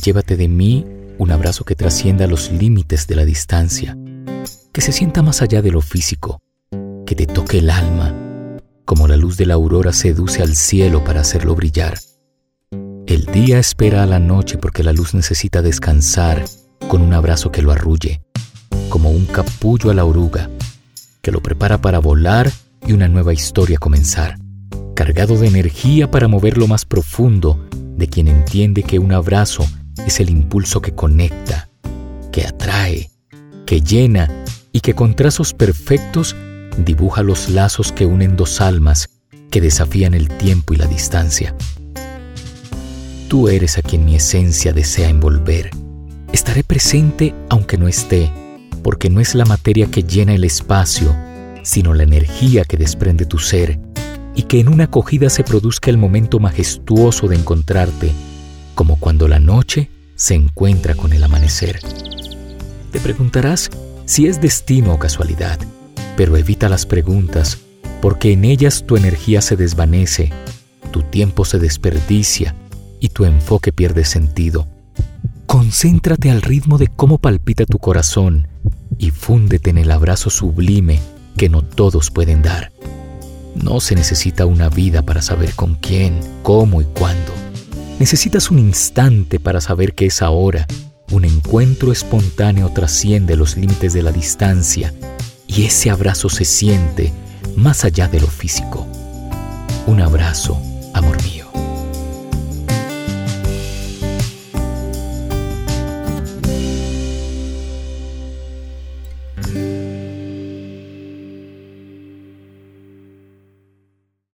llévate de mí un abrazo que trascienda los límites de la distancia, que se sienta más allá de lo físico, que te toque el alma, como la luz de la aurora seduce al cielo para hacerlo brillar. El día espera a la noche porque la luz necesita descansar con un abrazo que lo arrulle, como un capullo a la oruga, que lo prepara para volar y una nueva historia comenzar, cargado de energía para mover lo más profundo de quien entiende que un abrazo es el impulso que conecta, que atrae, que llena y que con trazos perfectos dibuja los lazos que unen dos almas que desafían el tiempo y la distancia. Tú eres a quien mi esencia desea envolver. Estaré presente aunque no esté, porque no es la materia que llena el espacio, sino la energía que desprende tu ser, y que en una acogida se produzca el momento majestuoso de encontrarte, como cuando la noche se encuentra con el amanecer. Te preguntarás si es destino o casualidad, pero evita las preguntas, porque en ellas tu energía se desvanece, tu tiempo se desperdicia y tu enfoque pierde sentido. Concéntrate al ritmo de cómo palpita tu corazón y fúndete en el abrazo sublime que no todos pueden dar. No se necesita una vida para saber con quién, cómo y cuándo. Necesitas un instante para saber que es ahora. Un encuentro espontáneo trasciende los límites de la distancia y ese abrazo se siente más allá de lo físico. Un abrazo, amor mío.